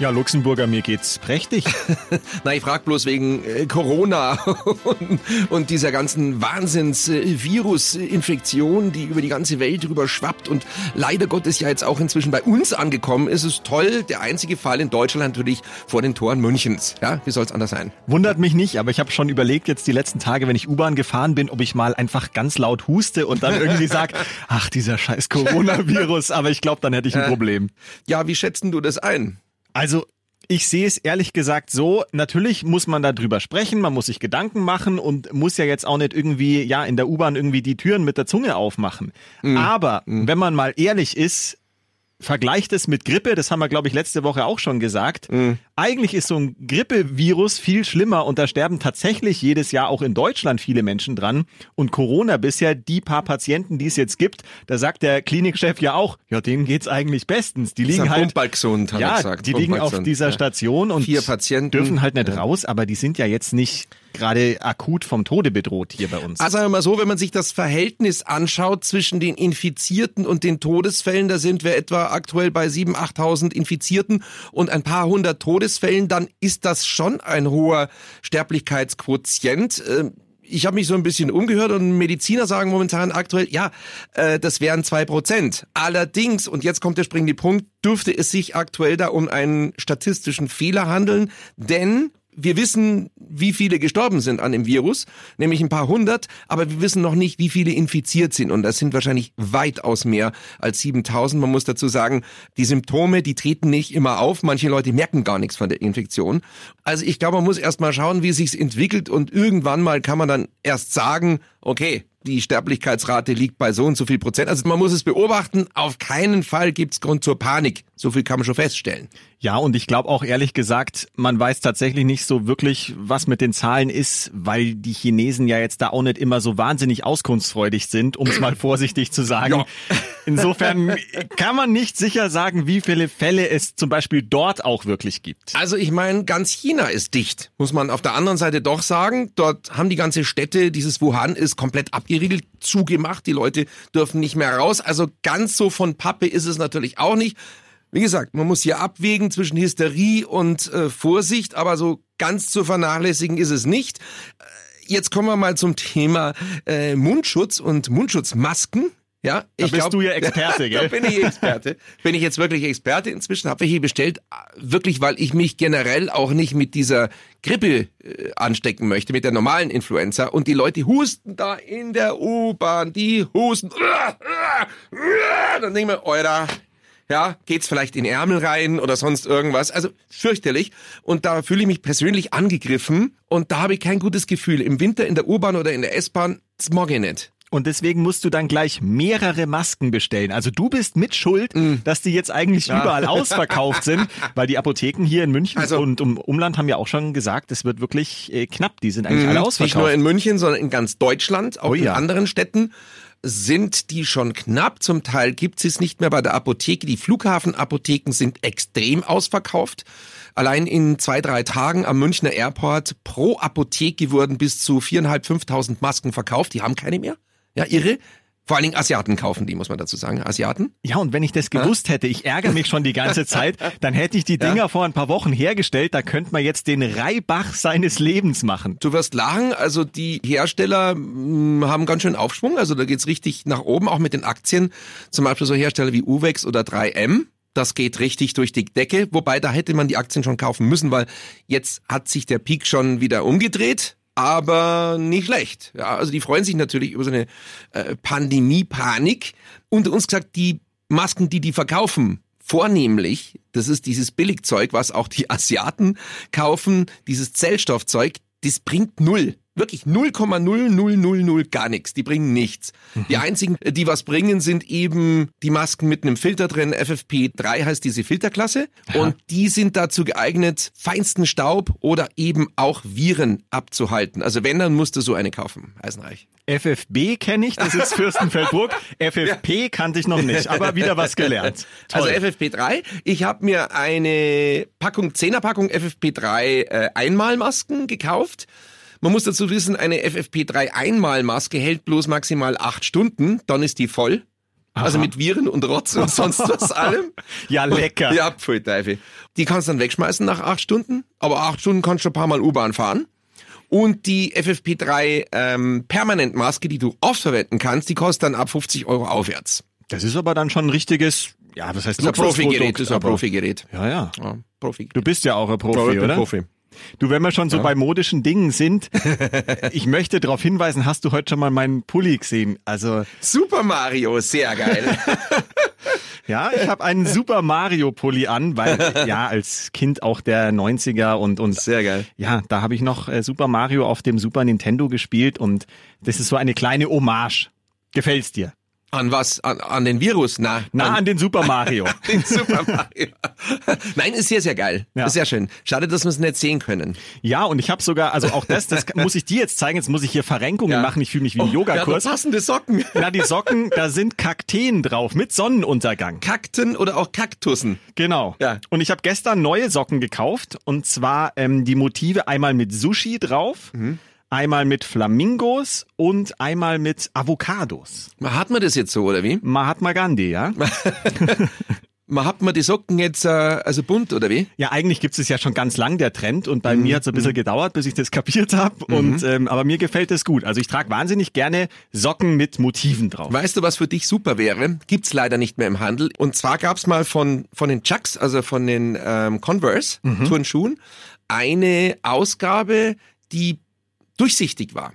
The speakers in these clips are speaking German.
Ja, Luxemburger, mir geht's prächtig. Na, ich frag bloß wegen äh, Corona und, und, dieser ganzen Wahnsinns-Virus-Infektion, die über die ganze Welt drüber schwappt und leider Gottes ja jetzt auch inzwischen bei uns angekommen ist. Es toll, der einzige Fall in Deutschland natürlich vor den Toren Münchens. Ja, wie soll's anders sein? Wundert mich nicht, aber ich habe schon überlegt jetzt die letzten Tage, wenn ich U-Bahn gefahren bin, ob ich mal einfach ganz laut huste und dann irgendwie sag, ach, dieser scheiß Coronavirus, aber ich glaube, dann hätte ich ein Problem. Ja, wie schätzen du das ein? Also ich sehe es ehrlich gesagt so, natürlich muss man darüber sprechen, man muss sich Gedanken machen und muss ja jetzt auch nicht irgendwie, ja, in der U-Bahn irgendwie die Türen mit der Zunge aufmachen. Mhm. Aber mhm. wenn man mal ehrlich ist, vergleicht es mit Grippe, das haben wir, glaube ich, letzte Woche auch schon gesagt. Mhm. Eigentlich ist so ein Grippevirus viel schlimmer und da sterben tatsächlich jedes Jahr auch in Deutschland viele Menschen dran. Und Corona bisher, die paar Patienten, die es jetzt gibt, da sagt der Klinikchef ja auch, ja, denen geht's eigentlich bestens. Die liegen halt, ja, gesagt, die liegen auf dieser Station und Vier Patienten. dürfen halt nicht ja. raus, aber die sind ja jetzt nicht gerade akut vom Tode bedroht hier bei uns. Also sagen wir mal so, wenn man sich das Verhältnis anschaut zwischen den Infizierten und den Todesfällen, da sind wir etwa aktuell bei 7.000, 8.000 Infizierten und ein paar hundert Todesfällen, dann ist das schon ein hoher Sterblichkeitsquotient. Ähm, ich habe mich so ein bisschen umgehört und Mediziner sagen momentan aktuell, ja, äh, das wären zwei Prozent. Allerdings, und jetzt kommt der springende Punkt, dürfte es sich aktuell da um einen statistischen Fehler handeln, denn wir wissen, wie viele gestorben sind an dem Virus, nämlich ein paar hundert, aber wir wissen noch nicht, wie viele infiziert sind. Und das sind wahrscheinlich weitaus mehr als 7000. Man muss dazu sagen, die Symptome, die treten nicht immer auf. Manche Leute merken gar nichts von der Infektion. Also ich glaube, man muss erst mal schauen, wie es sich entwickelt und irgendwann mal kann man dann erst sagen, okay, die Sterblichkeitsrate liegt bei so und so viel Prozent. Also man muss es beobachten. Auf keinen Fall gibt es Grund zur Panik. So viel kann man schon feststellen. Ja, und ich glaube auch ehrlich gesagt, man weiß tatsächlich nicht so wirklich, was mit den Zahlen ist, weil die Chinesen ja jetzt da auch nicht immer so wahnsinnig auskunftsfreudig sind, um es mal vorsichtig zu sagen. Ja. Insofern kann man nicht sicher sagen, wie viele Fälle es zum Beispiel dort auch wirklich gibt. Also ich meine, ganz China ist dicht, muss man auf der anderen Seite doch sagen. Dort haben die ganze Städte, dieses Wuhan ist komplett abgeriegelt, zugemacht. Die Leute dürfen nicht mehr raus. Also ganz so von Pappe ist es natürlich auch nicht. Wie gesagt, man muss hier abwägen zwischen Hysterie und äh, Vorsicht, aber so ganz zu vernachlässigen ist es nicht. Äh, jetzt kommen wir mal zum Thema äh, Mundschutz und Mundschutzmasken. Ja, da ich bist glaub, du ja Experte, gell? da bin ich Experte. bin ich jetzt wirklich Experte inzwischen? Habe ich hier bestellt, wirklich, weil ich mich generell auch nicht mit dieser Grippe äh, anstecken möchte, mit der normalen Influenza. Und die Leute husten da in der U-Bahn, die husten. Dann denke ich mir, Euer, ja, geht's vielleicht in Ärmel rein oder sonst irgendwas. Also fürchterlich. Und da fühle ich mich persönlich angegriffen und da habe ich kein gutes Gefühl. Im Winter in der U-Bahn oder in der S-Bahn, das mag ich nicht. Und deswegen musst du dann gleich mehrere Masken bestellen. Also du bist mit Schuld, mm. dass die jetzt eigentlich ja. überall ausverkauft sind, weil die Apotheken hier in München also, und um Umland haben ja auch schon gesagt, es wird wirklich äh, knapp. Die sind eigentlich mm, alle ausverkauft. Nicht nur in München, sondern in ganz Deutschland, auch oh, in ja. anderen Städten sind die schon knapp. Zum Teil gibt es nicht mehr bei der Apotheke. Die Flughafenapotheken sind extrem ausverkauft. Allein in zwei, drei Tagen am Münchner Airport pro Apotheke wurden bis zu viereinhalb, fünftausend Masken verkauft. Die haben keine mehr. Ja, irre. Vor allen Dingen Asiaten kaufen die, muss man dazu sagen. Asiaten? Ja, und wenn ich das gewusst hätte, ich ärgere mich schon die ganze Zeit, dann hätte ich die Dinger ja. vor ein paar Wochen hergestellt, da könnte man jetzt den Reibach seines Lebens machen. Du wirst lachen, also die Hersteller mh, hm, haben ganz schön Aufschwung, also da geht's richtig nach oben, auch mit den Aktien. Zum Beispiel so Hersteller wie Uwex oder 3M. Das geht richtig durch die Decke, wobei da hätte man die Aktien schon kaufen müssen, weil jetzt hat sich der Peak schon wieder umgedreht aber nicht schlecht. Ja, also die freuen sich natürlich über so eine äh, Pandemie-Panik. Unter uns gesagt, die Masken, die die verkaufen, vornehmlich, das ist dieses Billigzeug, was auch die Asiaten kaufen, dieses Zellstoffzeug, das bringt null Wirklich 0,0000 gar nichts. Die bringen nichts. Die einzigen, die was bringen, sind eben die Masken mit einem Filter drin. FFP3 heißt diese Filterklasse. Und die sind dazu geeignet, feinsten Staub oder eben auch Viren abzuhalten. Also wenn, dann musst du so eine kaufen. Eisenreich. FFB kenne ich, das ist Fürstenfeldbruck. FFP kannte ich noch nicht, aber wieder was gelernt. Also Toll. FFP3. Ich habe mir eine Packung, 10er Packung FFP3 äh, Einmalmasken gekauft. Man muss dazu wissen, eine FFP3 Einmalmaske hält bloß maximal acht Stunden, dann ist die voll. Also mit Viren und Rotz und sonst was allem. ja, lecker. Ja, pfui Teufel. Die kannst du dann wegschmeißen nach acht Stunden, aber acht Stunden kannst du schon ein paar Mal U-Bahn fahren. Und die FFP3 ähm, Permanentmaske, die du oft verwenden kannst, die kostet dann ab 50 Euro aufwärts. Das ist aber dann schon ein richtiges, ja, das heißt Das ist ein Profigerät, das ist ein Profigerät. Ja, ja. Ja, Profi. Du bist ja auch ein Profi, bin oder? Profi. Du, wenn wir schon so bei modischen Dingen sind, ich möchte darauf hinweisen, hast du heute schon mal meinen Pulli gesehen? Also, Super Mario, sehr geil. ja, ich habe einen Super Mario Pulli an, weil ja, als Kind auch der 90er und und Sehr geil. ja, da habe ich noch äh, Super Mario auf dem Super Nintendo gespielt und das ist so eine kleine Hommage. Gefällt's dir? An was? An, an den Virus? Na, Na, an den Super Mario. den Super Mario. Nein, ist sehr, sehr geil. Ja. Ist sehr schön. Schade, dass wir es nicht sehen können. Ja, und ich habe sogar, also auch das, das muss ich dir jetzt zeigen. Jetzt muss ich hier Verrenkungen Ja. machen. Ich fühle mich wie ein Ja, Yogakurs. da passende Socken. Na, die Socken, da sind Kakteen drauf mit Sonnenuntergang. Kakten oder auch Kaktussen. Genau. Ja. Und ich habe gestern neue Socken gekauft und zwar ähm, die Motive einmal mit Sushi drauf, Mhm. Einmal mit Flamingos und einmal mit Avocados. Hat man das jetzt so, oder wie? Mahatma Gandhi, ja? Man hat man die Socken jetzt äh, also bunt, oder wie? Ja, eigentlich gibt es ja schon ganz lang der Trend und Mhm. bei mir hat es ein bisschen gedauert, bis ich das kapiert habe. Und ähm, aber mir gefällt es gut. Also ich trage wahnsinnig gerne Socken mit Motiven drauf. Weißt du, was für dich super wäre? Gibt's leider nicht mehr im Handel. Und zwar gab's mal von, von den Chucks, also von den ähm, Converse Turnschuhen, eine Ausgabe, die durchsichtig war.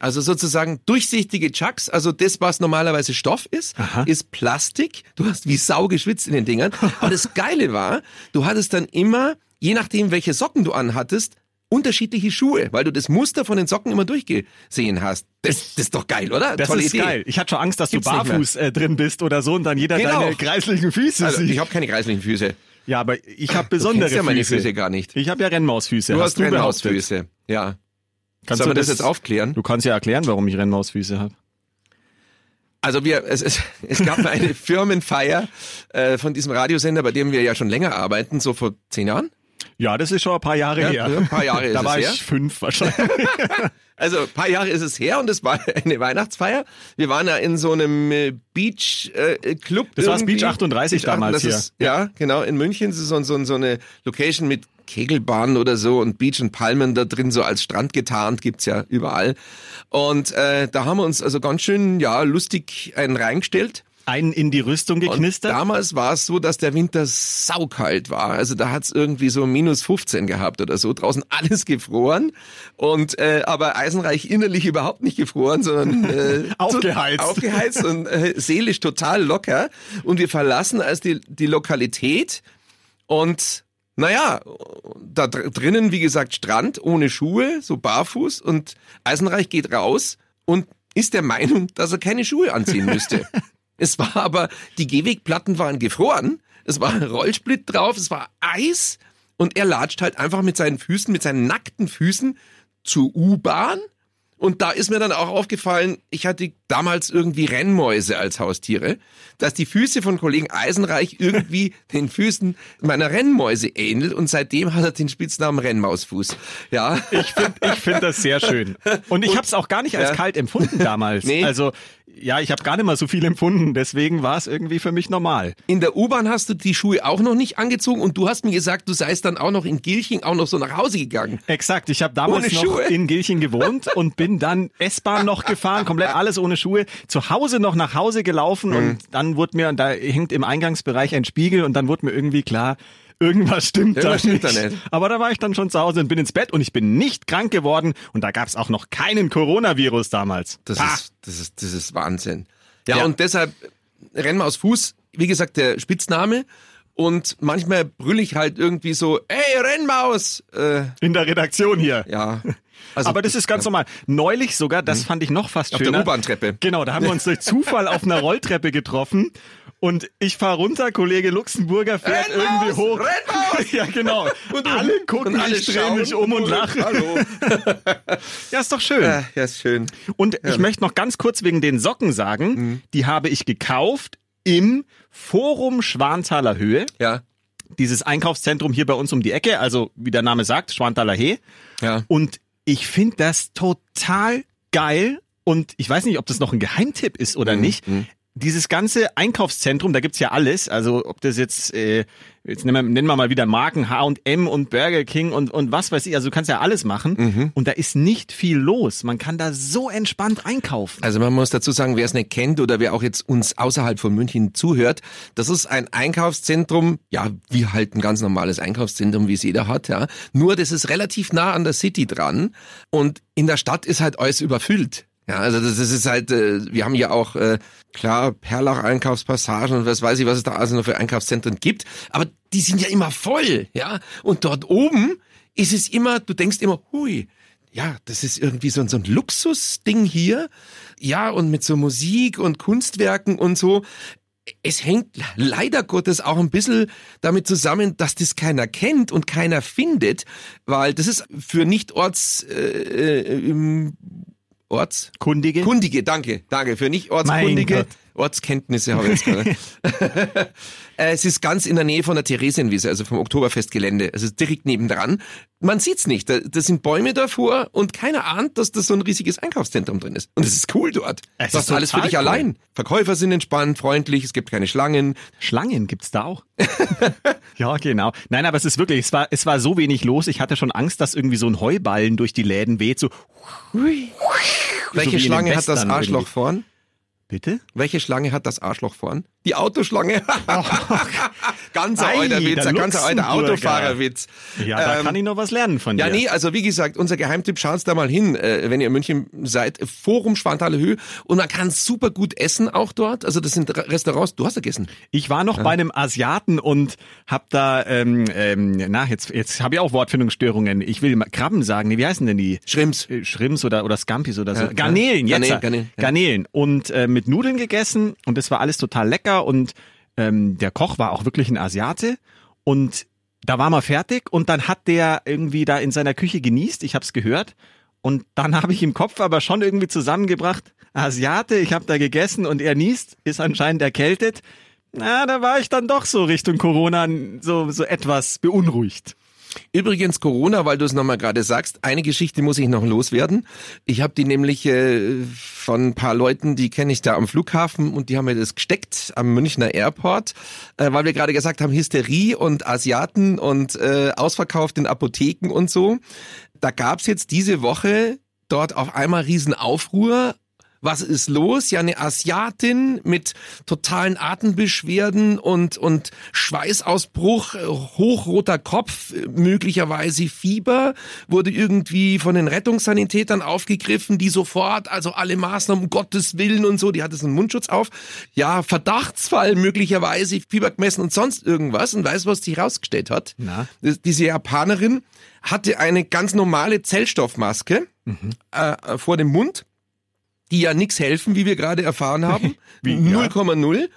Also sozusagen durchsichtige Chucks, also das, was normalerweise Stoff ist, ist Plastik. Du hast wie Sau geschwitzt in den Dingern. Aber das Geile war, du hattest dann immer, je nachdem, welche Socken du anhattest, unterschiedliche Schuhe, weil du das Muster von den Socken immer durchgesehen hast. Das, das ist doch geil, oder? Das Tolle ist Idee. geil. Ich hatte schon Angst, dass Gibt's du barfuß äh, drin bist oder so und dann jeder Genau. deine kreislichen Füße Also, sieht. ich habe keine kreislichen Füße. ja, aber ich habe besondere kennst ja meine Füße. Füße gar nicht. Ich habe ja Rennmausfüße. Du hast hast du. Rennmausfüße. Ja. Kannst Sollen du das jetzt aufklären? Du kannst ja erklären, warum ich Rennmausfüße habe. Also wir, es, es, es gab eine Firmenfeier äh, von diesem Radiosender, bei dem wir ja schon länger arbeiten, so vor zehn Jahren. Ja, das ist schon ein paar Jahre Ja, her. ja, ein paar Jahre ist da es war her. ich fünf wahrscheinlich. Also ein paar Jahre ist es her und es war eine Weihnachtsfeier. Wir waren ja in so einem äh, Beach äh, Club. Das war das. Beach 38 damals das Ist, ja, genau, in München. Das ist so, so, so eine Location mit Kegelbahnen oder so und Beach und Palmen da drin, so als Strand getarnt, gibt's ja überall. Und äh, da haben wir uns also ganz schön, ja, lustig einen reingestellt. Einen in die Rüstung Und geknistert. damals war es so, dass der Winter saukalt war. Also da hat's irgendwie so minus 15 gehabt oder so. Draußen alles gefroren. Und äh, aber Eisenreich innerlich überhaupt nicht gefroren, sondern äh, Aufgeheizt. aufgeheizt und äh, seelisch total locker. Und wir verlassen als die, die Lokalität und naja, da dr- drinnen, wie gesagt, Strand ohne Schuhe, so barfuß und Eisenreich geht raus und ist der Meinung, dass er keine Schuhe anziehen müsste. es war aber, die Gehwegplatten waren gefroren, es war ein Rollsplit drauf, es war Eis und er latscht halt einfach mit seinen Füßen, mit seinen nackten Füßen zur U-Bahn und da ist mir dann auch aufgefallen, ich hatte damals irgendwie Rennmäuse als Haustiere, dass die Füße von Kollegen Eisenreich irgendwie den Füßen meiner Rennmäuse ähnelt und seitdem hat er den Spitznamen Rennmausfuß. Ja. Ich finde ich find das sehr schön. Und ich habe es auch gar nicht als Ja. kalt empfunden damals. Nee. Also ja, ich habe gar nicht mal so viel empfunden. Deswegen war es irgendwie für mich normal. In der U-Bahn hast du die Schuhe auch noch nicht angezogen und du hast mir gesagt, du seist dann auch noch in Gilching auch noch so nach Hause gegangen. Exakt. Ich habe damals Ohne noch Schuhe? in Gilching gewohnt und bin dann S-Bahn noch gefahren, komplett alles ohne Schuhe. Zu Hause noch nach Hause gelaufen Mhm. und dann wurde mir, und da hängt im Eingangsbereich ein Spiegel und dann wurde mir irgendwie klar, irgendwas stimmt, Irgendwas da, stimmt nicht. da nicht. Aber da war ich dann schon zu Hause und bin ins Bett und ich bin nicht krank geworden und da gab es auch noch keinen Coronavirus damals. Das Pah. ist, das ist, das ist Wahnsinn. Ja, Ja. und deshalb Rennmaus Fuß, wie gesagt, der Spitzname. Und manchmal brüll ich halt irgendwie so, ey, Rennmaus! Äh, in der Redaktion hier. ja. Also, Aber das ist ganz normal. Neulich sogar, das fand ich noch fast Auf der. U-Bahn-Treppe. Genau, da haben wir uns durch Zufall auf einer Rolltreppe getroffen. Und ich fahr runter, Kollege Luxemburger fährt Renn irgendwie raus, hoch. renn raus! ja, genau. Und alle gucken, und alle ich drehe mich um und lachen. Hallo. Ja, ist doch schön. Ja, ja, ist schön. Und ich möchte noch ganz kurz wegen den Socken sagen, Mhm. die habe ich gekauft im Forum Schwanthaler Höhe. Ja, Dieses Einkaufszentrum hier bei uns um die Ecke, also wie der Name sagt, Schwanthaler Hee. ja. Und ich finde das total geil. Und ich weiß nicht, ob das noch ein Geheimtipp ist oder Mhm, nicht. Dieses ganze Einkaufszentrum, da gibt's ja alles. Also ob das jetzt, äh, jetzt nennen wir, nennen wir mal wieder Marken H&M und Burger King und, und was weiß ich. Also du kannst ja alles machen. Mhm. Und da ist nicht viel los. Man kann da so entspannt einkaufen. Also man muss dazu sagen, wer es nicht kennt oder wer auch jetzt uns außerhalb von München zuhört, das ist ein Einkaufszentrum, ja, wie halt ein ganz normales Einkaufszentrum, wie es jeder hat, ja. Nur das ist relativ nah an der City dran und in der Stadt ist halt alles überfüllt. Ja, also das, das ist halt, äh, wir haben ja auch, äh, klar, Perlach-Einkaufspassagen und was weiß ich, was es da also noch für Einkaufszentren gibt, aber die sind ja immer voll, ja. Und dort oben ist es immer, du denkst immer, hui, ja, das ist irgendwie so, ein- so ein Luxusding hier. Ja, und mit so Musik und Kunstwerken und so. Es hängt leider Gottes auch ein bisschen damit zusammen, dass das keiner kennt und keiner findet, weil das ist für Nicht-Orts, äh, äh, im Orts, Kundige? Kundige, danke, danke. Für nicht Ortskundige. Ortskenntnisse habe ich jetzt gerade. Äh, es ist ganz in der Nähe von der Theresienwiese, also vom Oktoberfestgelände. Es ist direkt nebendran. Man sieht's nicht. Da, da sind Bäume davor und keiner ahnt, dass das so ein riesiges Einkaufszentrum drin ist. Und es ist cool dort. Es du ist hast alles für dich cool. allein. Verkäufer sind entspannt, freundlich, es gibt keine Schlangen. Schlangen gibt's da auch. ja, genau. Nein, aber es ist wirklich, es war, es war so wenig los. Ich hatte schon Angst, dass irgendwie so ein Heuballen durch die Läden weht. So, Welche den Schlange hat das Arschloch irgendwie. vorn? Bitte? Welche Schlange hat das Arschloch vorn? Die Autoschlange. ganz ein Ei, alter Witz, ein ganz alter. Autofahrerwitz. Ja, da Ähm, kann ich noch was lernen von dir. Ja, nee, also wie gesagt, unser Geheimtipp, schaut's da mal hin, äh, wenn ihr in München seid. Forum Schwanthaler Höhe. Und man kann super gut essen auch dort. Also das sind Re- Restaurants. Du hast ja gegessen. Ich war noch bei einem Asiaten und hab da, ähm, ähm, na, jetzt, jetzt habe ich auch Wortfindungsstörungen. Ich will mal Krabben sagen. Nee, wie heißen denn die? Schrimps. Äh, Schrimps oder, oder Scampis oder so. Ja, Garnelen, ja. jetzt. Garnelen, Garnelen, ja. Garnelen. Und äh, mit Nudeln gegessen und das war alles total lecker und ähm, der Koch war auch wirklich ein Asiate und da war man fertig und dann hat der irgendwie da in seiner Küche genießt, ich hab's gehört und dann habe ich im Kopf aber schon irgendwie zusammengebracht, Asiate, ich habe da gegessen und er niest, ist anscheinend erkältet. Na, da war ich dann doch so Richtung Corona so, so etwas beunruhigt. Übrigens Corona, weil du es nochmal gerade sagst, eine Geschichte muss ich noch loswerden. Ich habe die nämlich äh, von ein paar Leuten, die kenne ich da am Flughafen und die haben mir das gesteckt am Münchner Airport, äh, weil wir gerade gesagt haben, Hysterie und Asiaten und äh, ausverkauft in Apotheken und so. Da gab's jetzt diese Woche dort auf einmal Riesenaufruhr was ist los? Ja, eine Asiatin mit totalen Atembeschwerden und, und Schweißausbruch, äh, hochroter Kopf, äh, möglicherweise Fieber, wurde irgendwie von den Rettungssanitätern aufgegriffen, die sofort, also alle Maßnahmen, um Gottes Willen und so, die hatte so einen Mundschutz auf. Ja, Verdachtsfall, möglicherweise Fieber gemessen und sonst irgendwas. Und weißt du, was sich rausgestellt hat? Na? Das- Diese Japanerin hatte eine ganz normale Zellstoffmaske äh, vor dem Mund die ja nix helfen, wie wir gerade erfahren haben. Wie, ja. 0,0.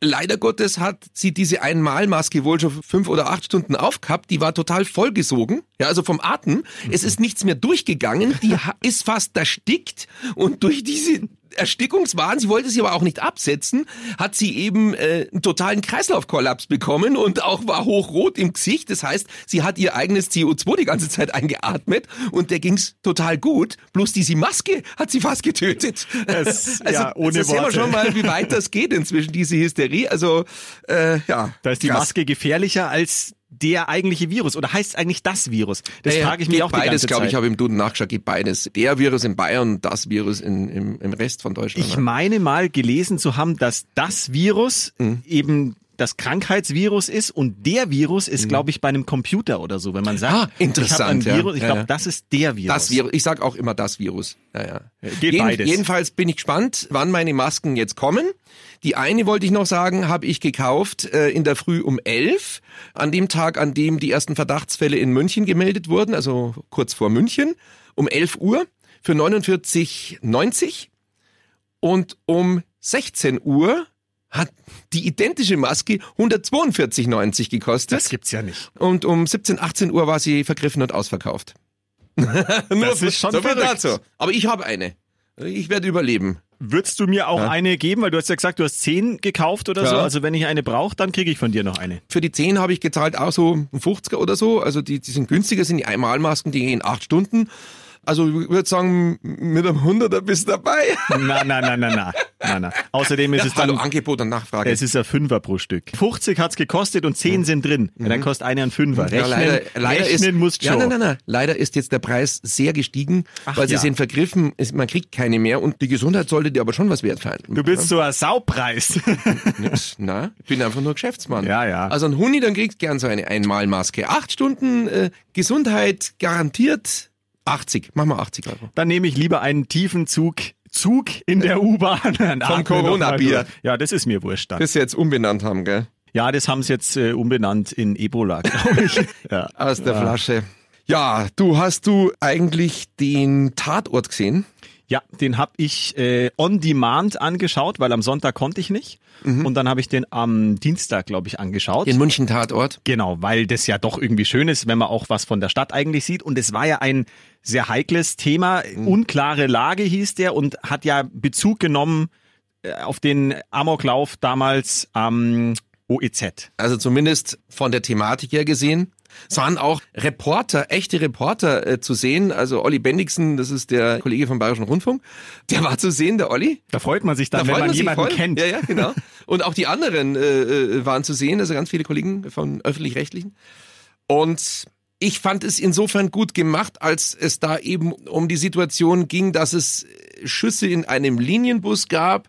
Leider Gottes hat sie diese Einmalmaske wohl schon fünf oder acht Stunden aufgehabt. Die war total vollgesogen, ja, also vom Atem. Es ist nichts mehr durchgegangen. Die ist fast erstickt und durch diese Erstickungswahn, sie wollte sie aber auch nicht absetzen, hat sie eben äh, einen totalen Kreislaufkollaps bekommen und auch war hochrot im Gesicht. Das heißt, sie hat ihr eigenes CO2 die ganze Zeit eingeatmet und der ging's total gut. Bloß diese Maske hat sie fast getötet. Es- ja, ohne da sehen wir Worte. schon mal, wie weit das geht inzwischen, diese Hysterie. Also, äh, ja. Da ist die krass. Maske gefährlicher als der eigentliche Virus oder heißt es eigentlich das Virus? Das Ja, ja, frage ich mich auch die beides, ganze glaube Zeit. ich, habe im Duden nachgeschaut, geht beides. Der Virus in Bayern, das Virus in, im, im Rest von Deutschland. Ich ne? meine mal gelesen zu haben, dass das Virus Mhm. eben das Krankheitsvirus ist und der Virus ist, glaube ich, bei einem Computer oder so. Wenn man sagt, Mhm. Ah, interessant, ich habe. Virus, ich Ja, glaube, ja. das ist der Virus. Das Virus, ich sag auch immer das Virus. Ja, ja. Geht beides. Jedenfalls bin ich gespannt, wann meine Masken jetzt kommen. Die eine wollte ich noch sagen, habe ich gekauft äh, in der Früh um elf, an dem Tag, an dem die ersten Verdachtsfälle in München gemeldet wurden, also kurz vor München. um 11 Uhr für 49,90 und um 16 Uhr hat die identische Maske 142,90 gekostet. Das gibt's ja nicht. Und um 17, 18 Uhr war sie vergriffen und ausverkauft. das ist schon so viel verrückt. dazu. Aber ich habe eine. Ich werde überleben. Würdest du mir auch Ja. eine geben? Weil du hast ja gesagt, du hast zehn gekauft oder Ja. so. Also wenn ich eine brauche, dann kriege ich von dir noch eine. Für die 10 habe ich gezahlt auch so ein 50er oder so. Also die, die sind günstiger, sind die Einmalmasken, die gehen acht Stunden. Also ich würde sagen, mit einem 100er bist du dabei. Na, na, na, na, na. na, na. Außerdem ist Ja, es dann... hallo, Angebot und Nachfrage. Es ist ein Fünfer pro Stück. 50 hat's gekostet und 10 sind drin. Ja, dann kostet eine ein Fünfer. Rechnen, Mhm. ja, leider, leider rechnen ist, musst ja, schon. nein, nein, nein. Leider ist jetzt der Preis sehr gestiegen, Ach weil sie ja. sind vergriffen. Man kriegt keine mehr und die Gesundheit sollte dir aber schon was wert sein. Du bist so ein Saupreis. Na, ich bin einfach nur Geschäftsmann. Ja, ja. Also ein Huni, dann kriegst du gern so eine Einmalmaske. Acht Stunden äh, Gesundheit garantiert 80. Mach mal 80 Euro. Dann nehme ich lieber einen tiefen Zug, Zug in der U-Bahn. Mal Corona-Bier. Ja, das ist mir wurscht dann. Das sie jetzt umbenannt haben, gell? Ja, das haben sie jetzt äh, umbenannt in Ebola, glaube ich. ja. Aus der Flasche. Ja, du hast du eigentlich den Tatort gesehen? Ja, den habe ich äh, on demand angeschaut, weil am Sonntag konnte ich nicht. Und dann habe ich den am Dienstag, glaube ich, angeschaut. Den München Tatort. Genau, weil das ja doch irgendwie schön ist, wenn man auch was von der Stadt eigentlich sieht. Und es war ja ein sehr heikles Thema. Unklare Lage hieß der und hat ja Bezug genommen äh, auf den Amoklauf damals am OEZ. Also zumindest von der Thematik her gesehen. Es waren auch Reporter, echte Reporter äh, zu sehen. Also Olli Bendixen, das ist der Kollege vom Bayerischen Rundfunk. Der war zu sehen, der Olli. Da freut man sich dann, Da wenn man, sich jemanden voll. kennt. Ja, ja, genau. Und auch die anderen äh, äh, waren zu sehen, also ganz viele Kollegen von öffentlich-rechtlichen. Und ich fand es insofern gut gemacht, als es da eben um die Situation ging, dass es Schüsse in einem Linienbus gab.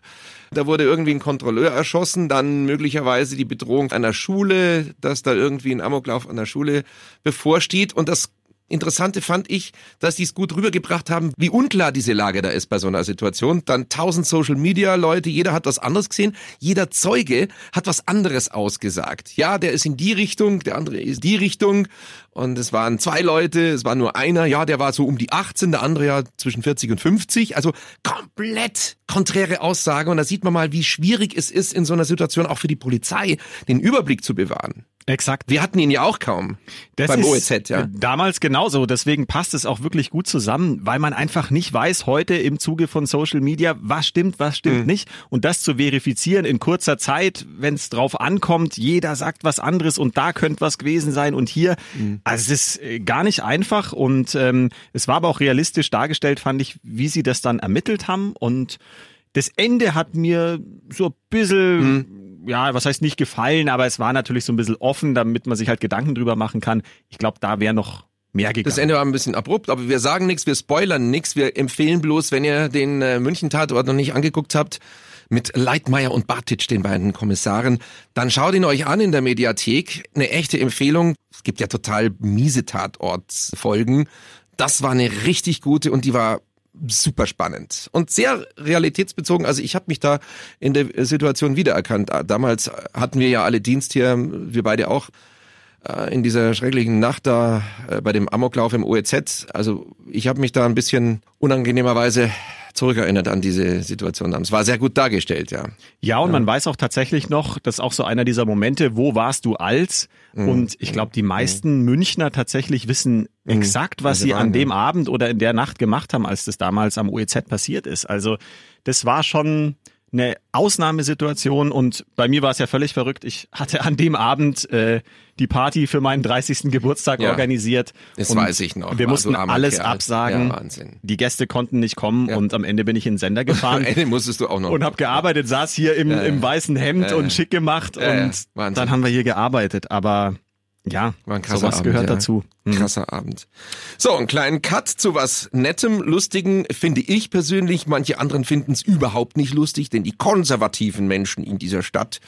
Da wurde irgendwie ein Kontrolleur erschossen, dann möglicherweise die Bedrohung einer Schule, dass da irgendwie ein Amoklauf an der Schule bevorsteht. Und das Interessante fand ich, dass die es gut rübergebracht haben, wie unklar diese Lage da ist bei so einer Situation. Dann tausend Social Media Leute, jeder hat was anderes gesehen, jeder Zeuge hat was anderes ausgesagt. Ja, der ist in die Richtung, der andere ist die Richtung und es waren zwei Leute, es war nur einer, ja, der war so um die 18, der andere ja zwischen 40 und 50, also komplett konträre Aussagen und da sieht man mal, wie schwierig es ist in so einer Situation auch für die Polizei, den Überblick zu bewahren. Exakt. Wir hatten ihn ja auch kaum Das beim OEZ, ja. äh, damals genauso. Deswegen passt es auch wirklich gut zusammen, weil man einfach nicht weiß heute im Zuge von Social Media, was stimmt, was stimmt Mhm. nicht. Und das zu verifizieren in kurzer Zeit, wenn es drauf ankommt, jeder sagt was anderes und da könnte was gewesen sein und hier. Mhm. Also es ist äh, gar nicht einfach und ähm, es war aber auch realistisch dargestellt, fand ich, wie sie das dann ermittelt haben. Und das Ende hat mir so ein bisschen Mhm. Ja, was heißt nicht gefallen, aber es war natürlich so ein bisschen offen, damit man sich halt Gedanken drüber machen kann. Ich glaube, da wäre noch mehr gegangen. Das Ende war ein bisschen abrupt, aber wir sagen nichts, wir spoilern nichts, wir empfehlen bloß, wenn ihr den äh, München-Tatort noch nicht angeguckt habt, mit Leitmeier und Bartitsch, den beiden Kommissaren, dann schaut ihn euch an in der Mediathek. Eine echte Empfehlung. Es gibt ja total miese Tatortfolgen. Das war eine richtig gute und die war super spannend und sehr realitätsbezogen. Also ich habe mich da in der Situation wiedererkannt. Damals hatten wir ja alle Dienst hier, wir beide auch, äh, in dieser schrecklichen Nacht da äh, bei dem Amoklauf im OEZ. Also ich habe mich da ein bisschen unangenehmerweise zurückerinnert an diese Situation. Es war sehr gut dargestellt, ja. Ja, und man weiß auch tatsächlich noch, das ist auch so einer dieser Momente, wo warst du als? Mhm. Und ich glaube, die meisten Münchner tatsächlich wissen exakt, was Also sie an dem Abend oder in der Nacht gemacht haben, als das damals am OEZ passiert ist. Also das war schon eine Ausnahmesituation und bei mir war es ja völlig verrückt. Ich hatte an dem Abend äh, die Party für meinen 30. Geburtstag Ja. organisiert. Das und weiß ich noch. Wir War mussten so alles Kerl. absagen. Ja, Wahnsinn. Die Gäste konnten nicht kommen Ja. und am Ende bin ich in den Sender gefahren. Am Ende musstest du auch noch. und habe gearbeitet, saß hier im, im weißen Hemd und schick gemacht und Wahnsinn. dann haben wir hier gearbeitet. Aber ja, War ein krasser sowas Abend, gehört ja. dazu. Mhm. Krasser Abend. So, einen kleinen Cut zu was Nettem, Lustigen finde ich persönlich. Manche anderen finden es überhaupt nicht lustig, denn die konservativen Menschen in dieser Stadt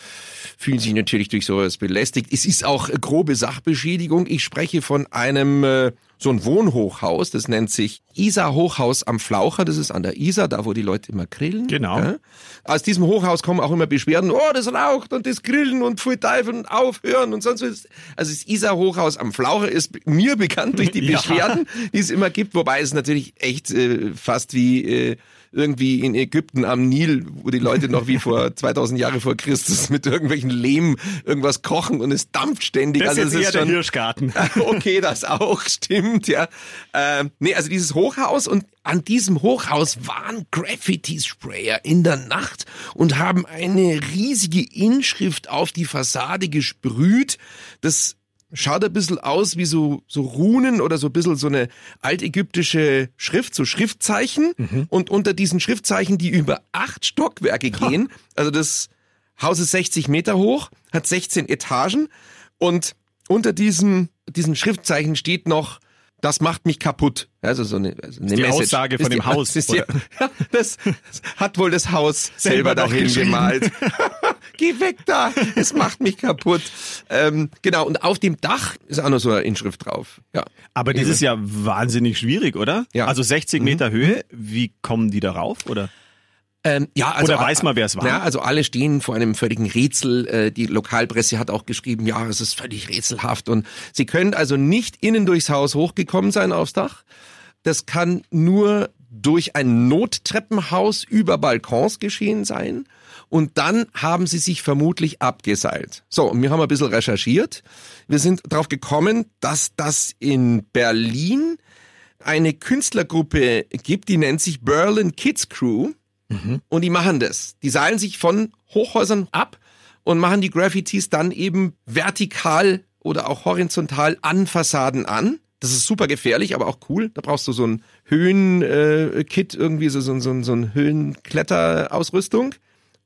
fühlen sich natürlich durch sowas belästigt. Es ist auch grobe Sachbeschädigung. Ich spreche von einem äh, so ein Wohnhochhaus, das nennt sich Isar Hochhaus am Flaucher, das ist an der Isar, da wo die Leute immer grillen. Genau. Ja. Aus diesem Hochhaus kommen auch immer Beschwerden, oh, das raucht und das Grillen und Pfui Teufel und aufhören und sonst was. Also das Isar Hochhaus am Flaucher ist mir bekannt durch die Ja. Beschwerden, die es immer gibt, wobei es natürlich echt äh, fast wie äh, irgendwie in Ägypten am Nil, wo die Leute noch wie vor 2000 Jahre vor Christus mit irgendwelchen Lehm irgendwas kochen und es dampft ständig. Das also ist es eher ist der schon, Hirschgarten. okay, das auch stimmt, ja. Ähm, nee, also dieses Hochhaus und an diesem Hochhaus waren Graffiti-Sprayer in der Nacht und haben eine riesige Inschrift auf die Fassade gesprüht. Das schaut ein bisschen aus wie so, so Runen oder so ein bisschen so eine altägyptische Schrift, so Schriftzeichen. Und unter diesen Schriftzeichen, die über acht Stockwerke gehen, also das Haus ist 60 Meter hoch, hat 16 Etagen und unter diesen, diesen Schriftzeichen steht noch, das macht mich kaputt. Also so eine, also eine die Message. Aussage von Ist dem die- Haus, die, ja, das hat wohl das Haus selber, Selber dahin gemalt. Geh weg da, es macht mich kaputt. Ähm, genau, und auf dem Dach ist auch noch so eine Inschrift drauf. Ja. Aber das ist ja wahnsinnig schwierig, oder? Ja. Also 60 Meter Höhe, wie kommen die da rauf, oder? Ähm, ja, also, Oder weiß man, wer es war? Ja, also alle stehen vor einem völligen Rätsel. Äh, Die Lokalpresse hat auch geschrieben, ja, es ist völlig rätselhaft. Und sie können also nicht innen durchs Haus hochgekommen sein aufs Dach. Das kann nur durch ein Nottreppenhaus über Balkons geschehen sein. Und dann haben sie sich vermutlich abgeseilt. So, und wir haben ein bisschen recherchiert. Wir sind darauf gekommen, dass das in Berlin eine Künstlergruppe gibt, die nennt sich Berlin Kids Crew. Und die machen das. Die seilen sich von Hochhäusern ab und machen die Graffitis dann eben vertikal oder auch horizontal an Fassaden an. Das ist super gefährlich, aber auch cool. Da brauchst du so ein Höhen-Kit, äh, irgendwie so, so, so, so ein Höhenkletterausrüstung.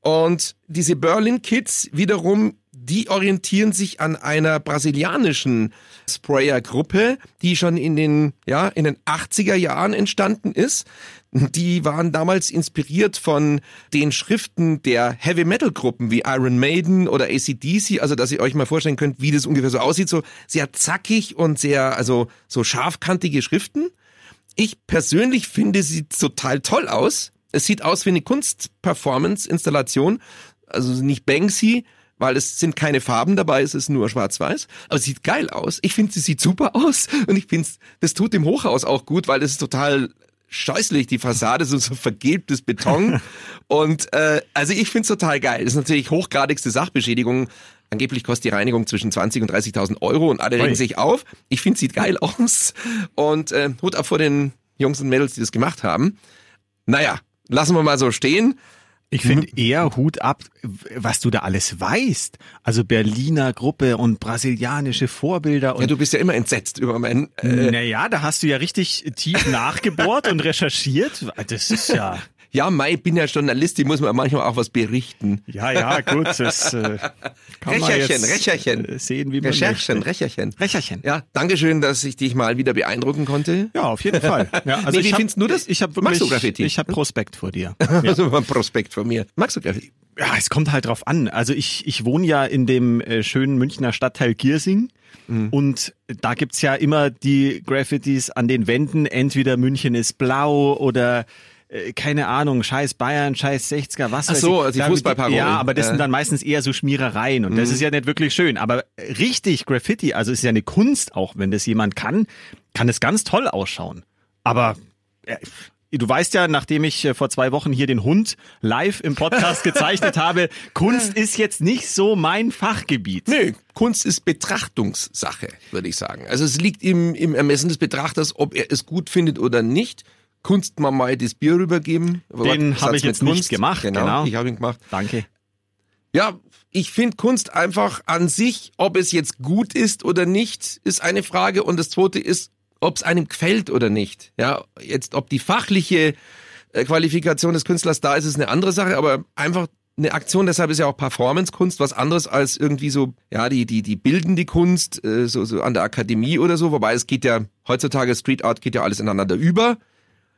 Und diese Berlin Kids wiederum, die orientieren sich an einer brasilianischen Sprayer-Gruppe, die schon in den, ja, in den 80er Jahren entstanden ist. Die waren damals inspiriert von den Schriften der Heavy-Metal-Gruppen wie Iron Maiden oder ACDC, also dass ihr euch mal vorstellen könnt, wie das ungefähr so aussieht, so sehr zackig und sehr, also so scharfkantige Schriften. Ich persönlich finde, sie total toll aus. Es sieht aus wie eine Kunstperformance-Installation, also nicht Banksy, weil es sind keine Farben dabei, es ist nur schwarz-weiß. Aber es sieht geil aus. Ich finde, sie sieht super aus und ich finde, das tut dem Hochhaus auch gut, weil es ist total scheußlich, die Fassade, so, so vergilbtes Beton. und äh, also ich finde es total geil. Das ist natürlich hochgradigste Sachbeschädigung. Angeblich kostet die Reinigung zwischen 20 und 30.000 Euro und alle regen sich auf. Ich finde, sieht geil aus. Und äh, Hut ab vor den Jungs und Mädels, die das gemacht haben. Naja, lassen wir mal so stehen. Ich finde eher Hut ab, was du da alles weißt. Also Berliner Gruppe und brasilianische Vorbilder Ja, und du bist ja immer entsetzt über mein. Äh, naja, da hast du ja richtig tief nachgebohrt und recherchiert. Das ist ja, ja, Mai, ich bin ja Journalist, die muss man manchmal auch was berichten. ja, ja, gut, das äh, kann man Recherchen, jetzt Recherchen. äh, sehen, wie man Recherchen, möchte. Recherchen. Recherchen. Ja, Dankeschön, dass ich dich mal wieder beeindrucken konnte. Ja, auf jeden Fall. Ja, also Nee, ich wie hab- findest du das? Ich habe Magst wirklich, du Graffiti? ich habe Prospekt vor dir. Also ein Prospekt von mir. Magst du Graffiti? Ja, es kommt halt drauf an. Also ich, ich wohne ja in dem äh, schönen Münchner Stadtteil Giersing. Und da gibt's ja immer die Graffitis an den Wänden. Entweder München ist blau oder äh, keine Ahnung, scheiß Bayern, scheiß 60er, was Ach weiß so, ich. also die Fußballparolen. Ja, aber das Ja. sind dann meistens eher so Schmierereien und das ist ja nicht wirklich schön. Aber richtig Graffiti, also ist ja eine Kunst auch, wenn das jemand kann, kann es ganz toll ausschauen. Aber äh, Du weißt ja, nachdem ich äh, vor zwei Wochen hier den Hund live im Podcast gezeichnet habe, Kunst ist jetzt nicht so mein Fachgebiet. Nö, Kunst ist Betrachtungssache, würde ich sagen. Also es liegt im, im Ermessen des Betrachters, ob er es gut findet oder nicht. Kunst mal das Bier rübergeben. Den habe ich jetzt nicht gemacht, Genau, genau. ich habe ihn gemacht. Danke. Ja, ich finde Kunst einfach an sich, ob es jetzt gut ist oder nicht, ist eine Frage. Und das zweite ist, ob es einem gefällt oder nicht. Ja, jetzt, ob die fachliche äh, Qualifikation des Künstlers da ist, ist eine andere Sache, aber einfach eine Aktion, deshalb ist ja auch Performance-Kunst was anderes als irgendwie so, ja, die, die, die bildende Kunst, äh, so, so an der Akademie oder so, wobei es geht ja, heutzutage Street Art geht ja alles ineinander über.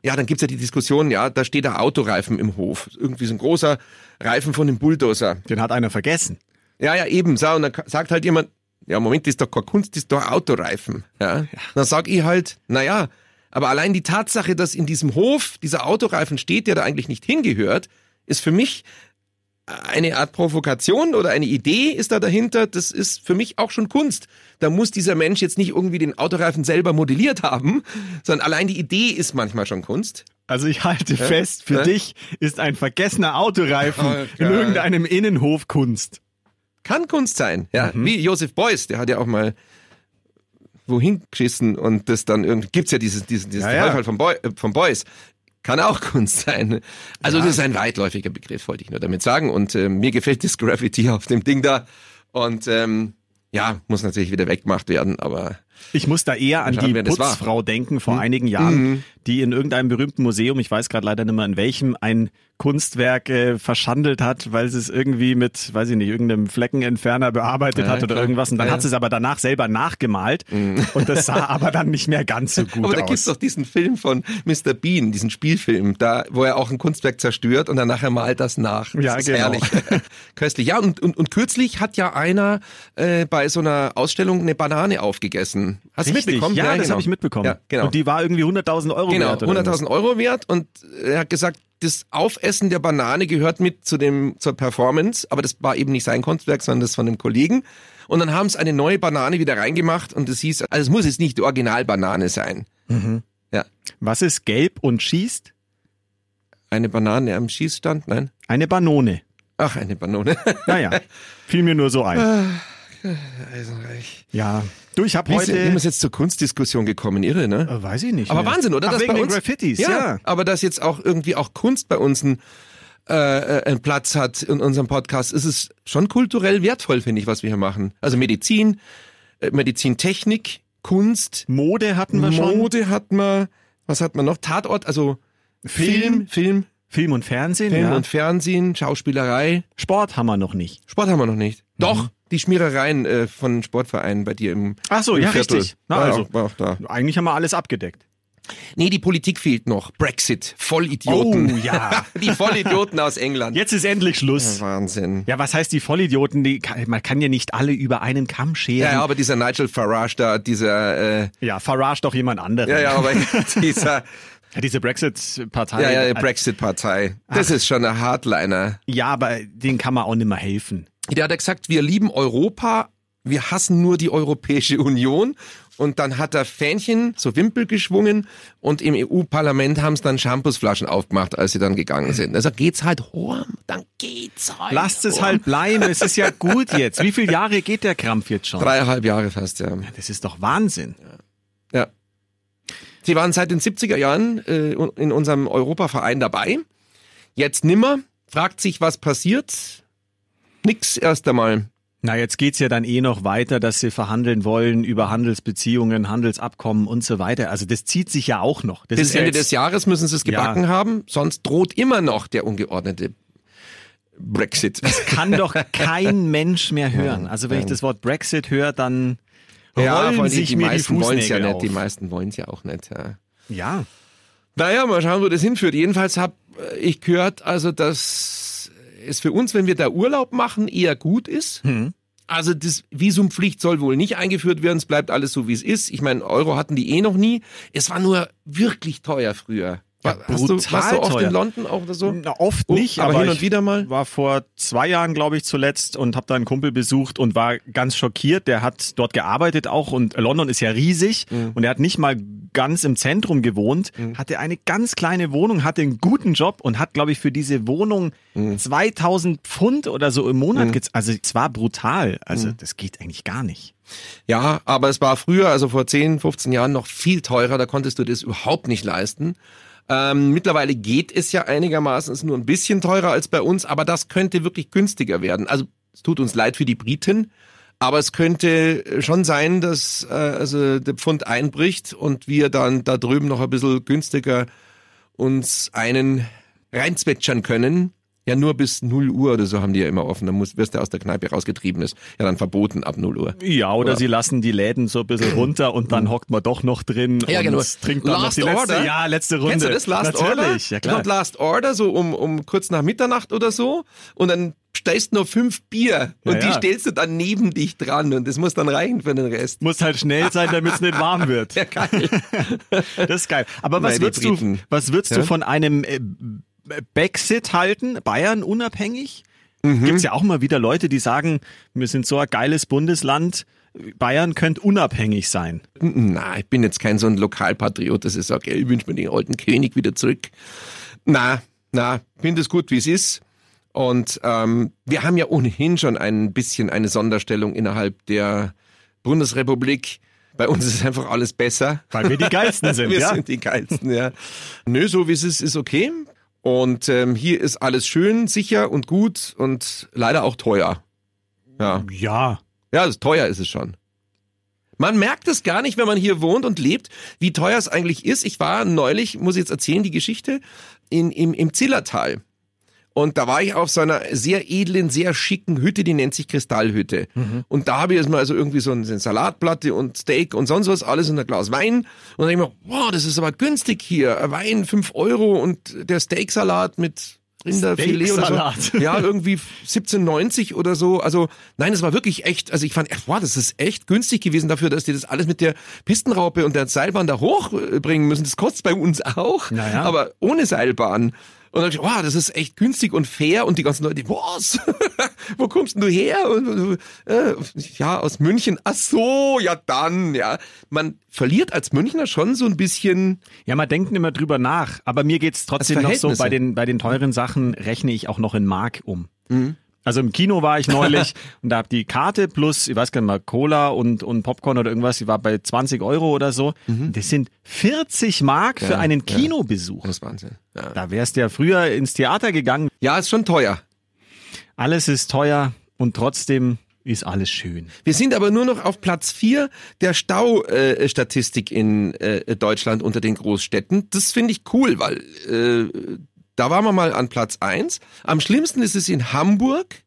Ja, dann gibt's ja die Diskussion, ja, da steht der Autoreifen im Hof. Irgendwie so ein großer Reifen von dem Bulldozer. Den hat einer vergessen. Ja, ja, eben. So, und dann sagt halt jemand, ja, Moment, das ist doch keine Kunst, das ist doch Autoreifen. Ja? Dann sag ich halt, naja, aber allein die Tatsache, dass in diesem Hof dieser Autoreifen steht, der da eigentlich nicht hingehört, ist für mich eine Art Provokation oder eine Idee ist da dahinter. Das ist für mich auch schon Kunst. Da muss dieser Mensch jetzt nicht irgendwie den Autoreifen selber modelliert haben, sondern allein die Idee ist manchmal schon Kunst. Also ich halte fest, für Ja? dich ist ein vergessener Autoreifen Oh, in irgendeinem Innenhof Kunst. Kann Kunst sein. Ja, wie Josef Beuys, der hat ja auch mal wohin geschissen und das dann irgendwie gibt's ja dieses dieses dieses Ja, ja. Vorfall von, Boy, äh, von Beuys. Kann auch Kunst sein. Also das ist ein weitläufiger Begriff, wollte ich nur damit sagen. Und äh, mir gefällt das Graffiti auf dem Ding da. Und ähm, ja, muss natürlich wieder weggemacht werden, aber Ich muss da eher an die. Putzfrau denken vor einigen Jahren, die in irgendeinem berühmten Museum, ich weiß gerade leider nicht mehr in welchem, ein Kunstwerk äh, verschandelt hat, weil sie es irgendwie mit, weiß ich nicht, irgendeinem Fleckenentferner bearbeitet Ja, hat oder klar. irgendwas. Und dann Ja, hat sie es aber danach selber nachgemalt und das sah aber dann nicht mehr ganz so gut Aber da aus. gibt's doch diesen Film von Mr. Bean, diesen Spielfilm, da, wo er auch ein Kunstwerk zerstört und dann nachher malt das nach. Das Ja, ist genau. herrlich. Köstlich. Ja, und, und, und kürzlich hat ja einer äh, bei so einer Ausstellung eine Banane aufgegessen. Hast du Richtig, mitbekommen? Ja, das genau. habe ich mitbekommen. Ja, genau. Und die war irgendwie 100.000 Euro Genau, wert. irgendwas. 100.000 Euro wert und er hat gesagt, das Aufessen der Banane gehört mit zu dem zur Performance, aber das war eben nicht sein Kunstwerk, sondern das von dem Kollegen. Und dann haben sie eine neue Banane wieder reingemacht und es hieß, also es muss jetzt nicht die Originalbanane sein. Ja, Was ist gelb und schießt? eine Banane am Schießstand, nein? Eine Banone. Ach, eine Banane. Naja, fiel mir nur so ein. Eisenreich. Ja. Du, ich habe wie heute... ist jetzt zur Kunstdiskussion gekommen? Irre, ne? Äh, weiß ich nicht. Aber mehr. Wahnsinn, oder? Ach, dass wegen bei den uns, Graffitis, ja, ja. Aber dass jetzt auch irgendwie auch Kunst bei uns einen, äh, einen Platz hat in unserem Podcast, ist es schon kulturell wertvoll, finde ich, was wir hier machen. Also Medizin, äh, Medizintechnik, Kunst, Mode hatten wir schon. Mode hat man, was hat man noch? Tatort, also Film, Film, Film und Fernsehen, Film ja. und Fernsehen, Schauspielerei. Sport haben wir noch nicht. Sport haben wir noch nicht. Mhm. Die Schmierereien äh, von Sportvereinen bei dir im Ach so, im ja, Viertel. richtig. Na, War also. auch, war auch da. Eigentlich haben wir alles abgedeckt. Nee, die Politik fehlt noch. Brexit. Vollidioten. Oh, ja. die Vollidioten aus England. Jetzt ist endlich Schluss. Wahnsinn. Ja, was heißt die Vollidioten? Die, man kann ja nicht alle über einen Kamm Ja, scheren. ja, aber dieser Nigel Farage da, dieser, äh, Ja, Farage doch jemand anderen. ja, ja, aber dieser, Ja, diese Brexit-Partei. ja, ja, Brexit-Partei. Das ist schon ein Hardliner. Ja, aber denen kann man auch nicht mehr helfen. Der hat ja gesagt, wir lieben Europa, wir hassen nur die Europäische Union. Und dann hat er Fähnchen, so Wimpel geschwungen und im EU-Parlament haben es dann Shampoosflaschen aufgemacht, als sie dann gegangen sind. Also geht's halt horm, dann geht's halt. Lasst es horm. halt bleiben. Es ist ja gut jetzt. Wie viele Jahre geht der Krampf jetzt schon? Dreieinhalb Jahre fast, ja. Das ist doch Wahnsinn. Ja. Sie waren seit den 70er Jahren äh, in unserem Europaverein dabei. Jetzt nimmer. Fragt sich, was passiert. Nix erst einmal. Na, jetzt geht's ja dann eh noch weiter, dass sie verhandeln wollen über Handelsbeziehungen, Handelsabkommen und so weiter. Also das zieht sich ja auch noch. Das Bis ja Ende jetzt- des Jahres müssen sie es gebacken Ja. haben, sonst droht immer noch der ungeordnete Brexit. kann doch kein Mensch mehr hören. Also wenn ich das Wort Brexit höre, dann rollen vor allem sich die mir meisten die wollen es ja nicht. Die meisten wollen es ja auch nicht. Ja. Ja. Naja, mal schauen, wo das hinführt. Jedenfalls habe ich gehört, also dass es für uns, wenn wir da Urlaub machen, eher gut ist. Hm. Also das Visumpflicht soll wohl nicht eingeführt werden. Es bleibt alles so, wie es ist. Ich meine, Euro hatten die eh noch nie. Es war nur wirklich teuer früher. Ja, Hast du, warst du oft teuer. in London auch oder so? Na, oft Oh, nicht, aber aber, hin und wieder mal? war vor zwei Jahren, glaube ich, zuletzt und habe da einen Kumpel besucht und war ganz schockiert. Der hat dort gearbeitet auch und London ist ja riesig Mhm. und er hat nicht mal ganz im Zentrum gewohnt, hatte eine ganz kleine Wohnung, hatte einen guten Job und hat, glaube ich, für diese Wohnung Mhm. 2000 Pfund oder so im Monat gezahlt. Also es war brutal. Also Mhm. das geht eigentlich gar nicht. Ja, aber es war früher, also vor 10, 15 Jahren noch viel teurer. Da konntest du das überhaupt nicht leisten. Ähm, mittlerweile geht es ja einigermaßen, ist nur ein bisschen teurer als bei uns, aber das könnte wirklich günstiger werden. Also es tut uns leid für die Briten, aber es könnte schon sein, dass äh, also der Pfund einbricht und wir dann da drüben noch ein bisschen günstiger uns einen reinzwetschern können. Ja, nur bis 0 Uhr oder so haben die ja immer offen. Dann musst, wirst du aus der Kneipe rausgetrieben. Ist ja dann verboten ab 0 Uhr. Ja, oder Ja. sie lassen die Läden so ein bisschen runter und dann hockt man doch noch drin Ja, und genau. trinkt dann noch Last die letzte, Order? ja, letzte Runde. Kennst du das? Last Natürlich, Order? ja klar. Kommt Last Order, so um, um kurz nach Mitternacht oder so. Und dann stellst nur fünf Bier und Ja, die ja. stellst du dann neben dich dran und das muss dann reichen für den Rest. Muss halt schnell sein, damit es nicht warm wird. Ja, geil. Das ist geil. Aber was Nein, würdest du, was würdest Ja? du von einem äh, Brexit halten? Bayern unabhängig? Mhm. Gibt's ja auch mal wieder Leute, die sagen, wir sind so ein geiles Bundesland. Bayern könnte unabhängig sein. Na, ich bin jetzt kein so ein Lokalpatriot, dass ich sage, ich wünsche mir den alten König wieder zurück. Na, na, finde es gut, wie es ist. Und ähm, wir haben ja ohnehin schon ein bisschen eine Sonderstellung innerhalb der Bundesrepublik. Bei uns ist einfach alles besser. Weil wir die Geilsten sind, wir ja. sind die geilsten, ja. Nö, so wie es ist, ist okay. Und ähm, hier ist alles schön, sicher und gut und leider auch teuer. Ja. Ja. Ja, also teuer ist es schon. Man merkt es gar nicht, wenn man hier wohnt und lebt, wie teuer es eigentlich ist. Ich war neulich, muss ich jetzt erzählen, die Geschichte, in, im, im Zillertal. Und da war ich auf so einer sehr edlen, sehr schicken Hütte, die nennt sich Kristallhütte. Und da habe ich jetzt mal also irgendwie so eine Salatplatte und Steak und sonst was, alles und ein Glas Wein. Und dann denke ich mir, wow, das ist aber günstig hier. Ein Wein 5 Euro und der Steaksalat mit Rinderfilet oder Steaksalat. so. Ja, irgendwie 17,90 oder so. Also nein, es war wirklich echt, also ich fand, wow, das ist echt günstig gewesen dafür, dass die das alles mit der Pistenraupe und der Seilbahn da hochbringen müssen. Das kostet bei uns auch, Naja. aber ohne Seilbahn. Und dann dachte ich, wow, das ist echt günstig und fair. Und die ganzen Leute, was? Wo kommst denn du her? Und, äh, ja, aus München. Ach so, ja dann, ja. Man verliert als Münchner schon so ein bisschen, Ja, man denkt immer drüber nach. Aber mir geht's trotzdem noch so, bei den, bei den teuren Sachen rechne ich auch noch in Mark um. Mhm. Also im Kino war ich neulich und da hab die Karte plus, ich weiß gar nicht mal, Cola und, und Popcorn oder irgendwas, die war bei 20 Euro oder so. Das sind 40 Mark für Mhm. Ja, einen ja. Kinobesuch. das ist Wahnsinn. Ja. Da wärst du ja früher ins Theater gegangen. ja, ist schon teuer. Alles ist teuer und trotzdem ist alles schön. Wir sind aber nur noch auf Platz vier der Staustatistik in äh, Deutschland unter den Großstädten. Das finde ich cool, weil äh, da waren wir mal an Platz eins. Am schlimmsten ist es in Hamburg.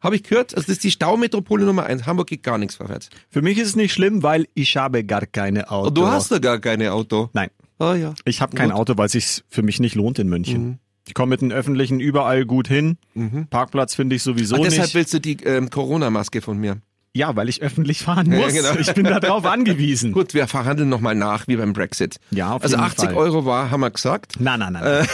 Habe ich gehört? Also das ist die Staumetropole Nummer eins. Hamburg geht gar nichts vorwärts. Für mich ist es nicht schlimm, weil ich habe gar keine Auto. Du hast ja gar keine Auto. Nein, Ah ja. ich habe kein Gut. Auto, weil es sich für mich nicht lohnt in München. Mhm. Ich komme mit den Öffentlichen überall gut hin. Parkplatz finde ich sowieso Ah, deshalb nicht. willst du die ähm, Corona-Maske von mir. Ja, weil ich öffentlich fahren Ja, muss. genau. Ich bin darauf angewiesen. Gut, wir verhandeln nochmal nach, wie beim Brexit. Ja, auf Also jeden 80 Fall. Euro war, haben wir gesagt. Nein, nein, nein.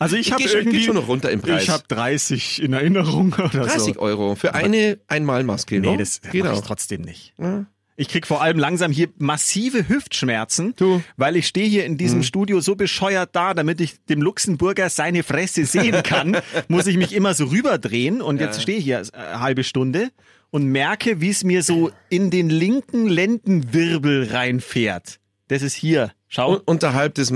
also ich Ich habe irgendwie geht schon noch runter im Preis. Ich habe 30 in Erinnerung oder 30 so. Euro für eine Einmalmaske. Nee, ne? das geht mache auch. ich trotzdem nicht. Ja. Ich krieg vor allem langsam hier massive Hüftschmerzen, Du. Mhm. weil ich stehe hier in diesem Studio so bescheuert da, damit ich dem Luxemburger seine Fresse sehen kann, muss ich mich immer so rüberdrehen und jetzt stehe ich hier eine halbe Stunde und merke, wie es mir so in den linken Lendenwirbel reinfährt. Das ist hier. Schau. Un unterhalb des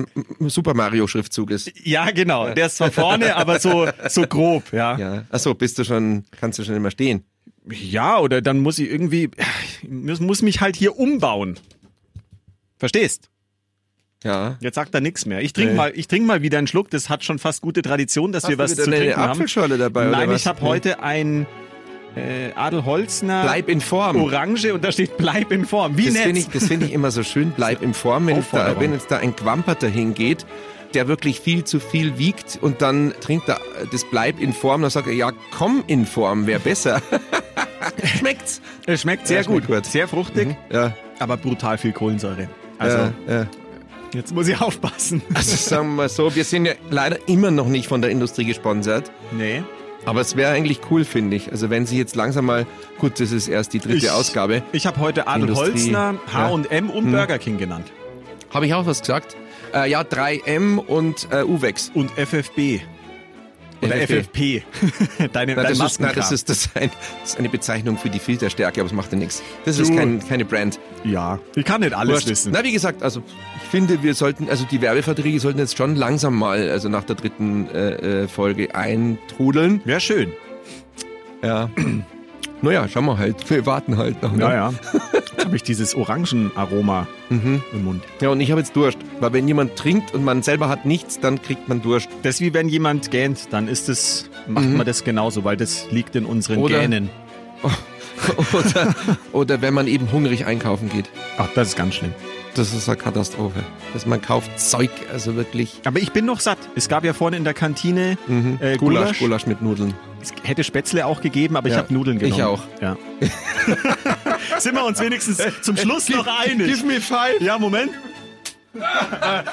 Super Mario Schriftzuges. ja, genau. Der ist zwar vorne, aber so, so grob, ja. Ja. Achso, bist du schon, kannst du schon immer stehen. Ja, oder dann muss ich irgendwie, ich muss, muss mich halt hier umbauen. Verstehst? Ja. Jetzt sagt er nichts mehr. Ich trinke Nee. mal, ich trink mal wieder einen Schluck. Das hat schon fast gute Tradition, dass Hast wir was zu eine trinken haben. Apfelschorle dabei, oder Nein, was? ich habe heute ein äh, Adelholzner Bleib in Form. Orange und da steht Bleib in Form. Wie Das nett. finde ich, das finde ich immer so schön. Bleib in Form, wenn, jetzt da, wenn jetzt da ein Quamperter hingeht, der wirklich viel zu viel wiegt und dann trinkt er das Bleib in Form, dann sagt er, ja, komm in Form, wäre besser. Schmeckt's? es schmeckt sehr Ja, schmeckt gut, gut. sehr fruchtig, Ja. aber brutal viel Kohlensäure. Also ja. jetzt muss ich aufpassen. Also sagen wir mal so, wir sind ja leider immer noch nicht von der Industrie gesponsert. nee. Aber es wäre eigentlich cool, finde ich. Also wenn sie jetzt langsam mal, gut, das ist erst die dritte Ich- Ausgabe. Ich habe heute Adelholzner, Industrie, ja. Hm. H&M und Burger King genannt. Habe ich auch was gesagt? Äh, ja, 3M und äh, Uwex. Und FFB. Oder FFP. FFP. Deine, Na, dein das, ist, Maskenkram. das, ist, das, ist ein, das ist eine Bezeichnung für die Filterstärke, aber es macht ja nichts. Das ist Du. kein, keine Brand. Ja, ich kann nicht alles Wurscht. wissen. Na, wie gesagt, also ich finde, wir sollten, also die Werbeverträge sollten jetzt schon langsam mal, also nach der dritten äh, äh, Folge eintrudeln. Wäre schön. Ja. naja, schauen wir halt. Wir warten halt noch. Ne? Ja, ja. Jetzt habe ich dieses Orangenaroma Mhm. im Mund. Ja, und ich habe jetzt Durst. Weil wenn jemand trinkt und man selber hat nichts, dann kriegt man Durst. Das ist wie wenn jemand gähnt, dann ist es, macht man das genauso, weil das liegt in unseren Mhm. Oder- Gähnen. oder, oder wenn man eben hungrig einkaufen geht. Ach, das ist ganz schlimm. Das ist eine Katastrophe. Dass man kauft Zeug, also wirklich Aber ich bin noch satt. Es gab ja vorne in der Kantine äh, Gulasch, Gulasch. Gulasch mit Nudeln. es hätte Spätzle auch gegeben, aber ich Ja, habe Nudeln ich genommen. auch. Ja. Sind wir uns wenigstens zum Schluss noch einig? Give me five. Ja, Moment.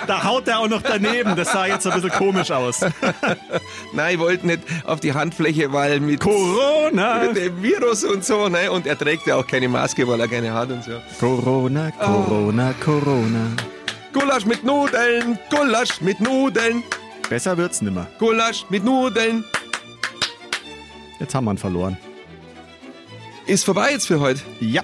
Da haut er auch noch daneben. Das sah jetzt ein bisschen komisch aus. Nein, ich wollte nicht auf die Handfläche, weil mit Corona! mit dem Virus und so, ne? Und er trägt ja auch keine Maske, weil er keine hat und so. Corona, Corona, Corona. Gulasch mit Nudeln, Gulasch mit Nudeln, Besser wird's nimmer. Gulasch mit Nudeln. Jetzt haben wir ihn verloren. Ist vorbei jetzt für heute. Ja.